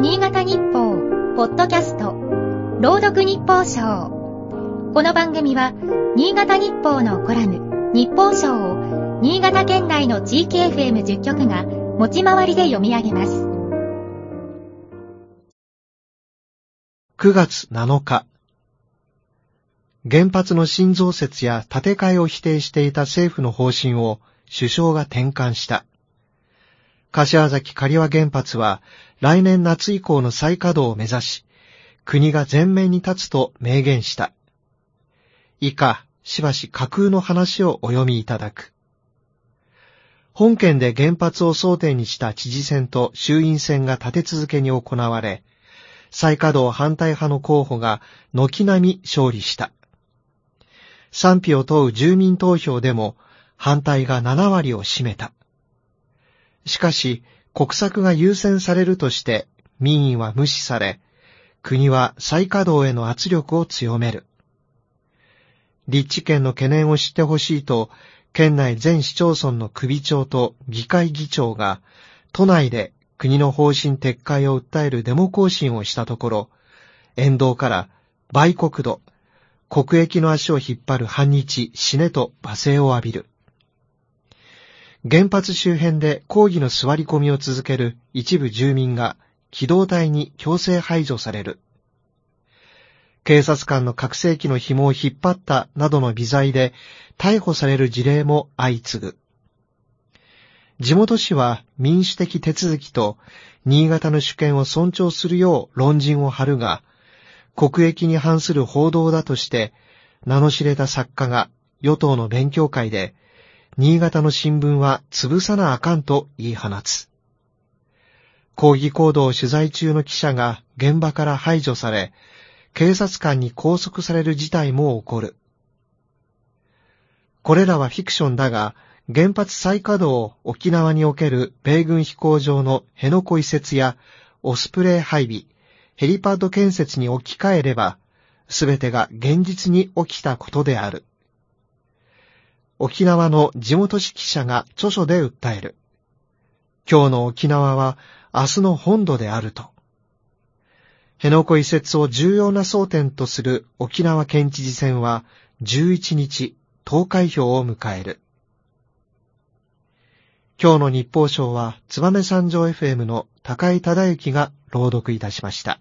新潟日報、ポッドキャスト、朗読日報賞。この番組は、新潟日報のコラム、日報賞を、新潟県内の地域 FM10 局が、持ち回りで読み上げます。9月7日。原発の新増設や建て替えを否定していた政府の方針を首相が転換した。柏崎刈羽原発は来年夏以降の再稼働を目指し、国が前面に立つと明言した。以下、しばし架空の話をお読みいただく。本県で原発を争点にした知事選と衆院選が立て続けに行われ、再稼働反対派の候補が軒並み勝利した。賛否を問う住民投票でも反対が7割を占めた。しかし、国策が優先されるとして民意は無視され、国は再稼働への圧力を強める。立地権の懸念を知ってほしいと、県内全市町村の首長と議会議長が、都内で国の方針撤回を訴えるデモ行進をしたところ、沿道から売国土、国益の足を引っ張る反日、死ねと罵声を浴びる。原発周辺で抗議の座り込みを続ける一部住民が機動隊に強制排除される。警察官の覚醒器の紐を引っ張ったなどの微罪で逮捕される事例も相次ぐ。地元紙は民主的手続きと新潟の主権を尊重するよう論陣を張るが、国益に反する報道だとして、名の知れた作家が与党の勉強会で新潟の新聞は潰さなあかんと言い放つ。抗議行動を取材中の記者が現場から排除され、警察官に拘束される事態も起こる。これらはフィクションだが、原発再稼働を沖縄における米軍飛行場の辺野古移設やオスプレイ配備、ヘリパッド建設に置き換えれば、すべてが現実に起きたことである。沖縄の地元紙記者が著書で訴える。今日の沖縄は明日の本土であると。辺野古移設を重要な争点とする沖縄県知事選は11日投開票を迎える。今日の日報賞は燕三条 FM の高井忠之が朗読いたしました。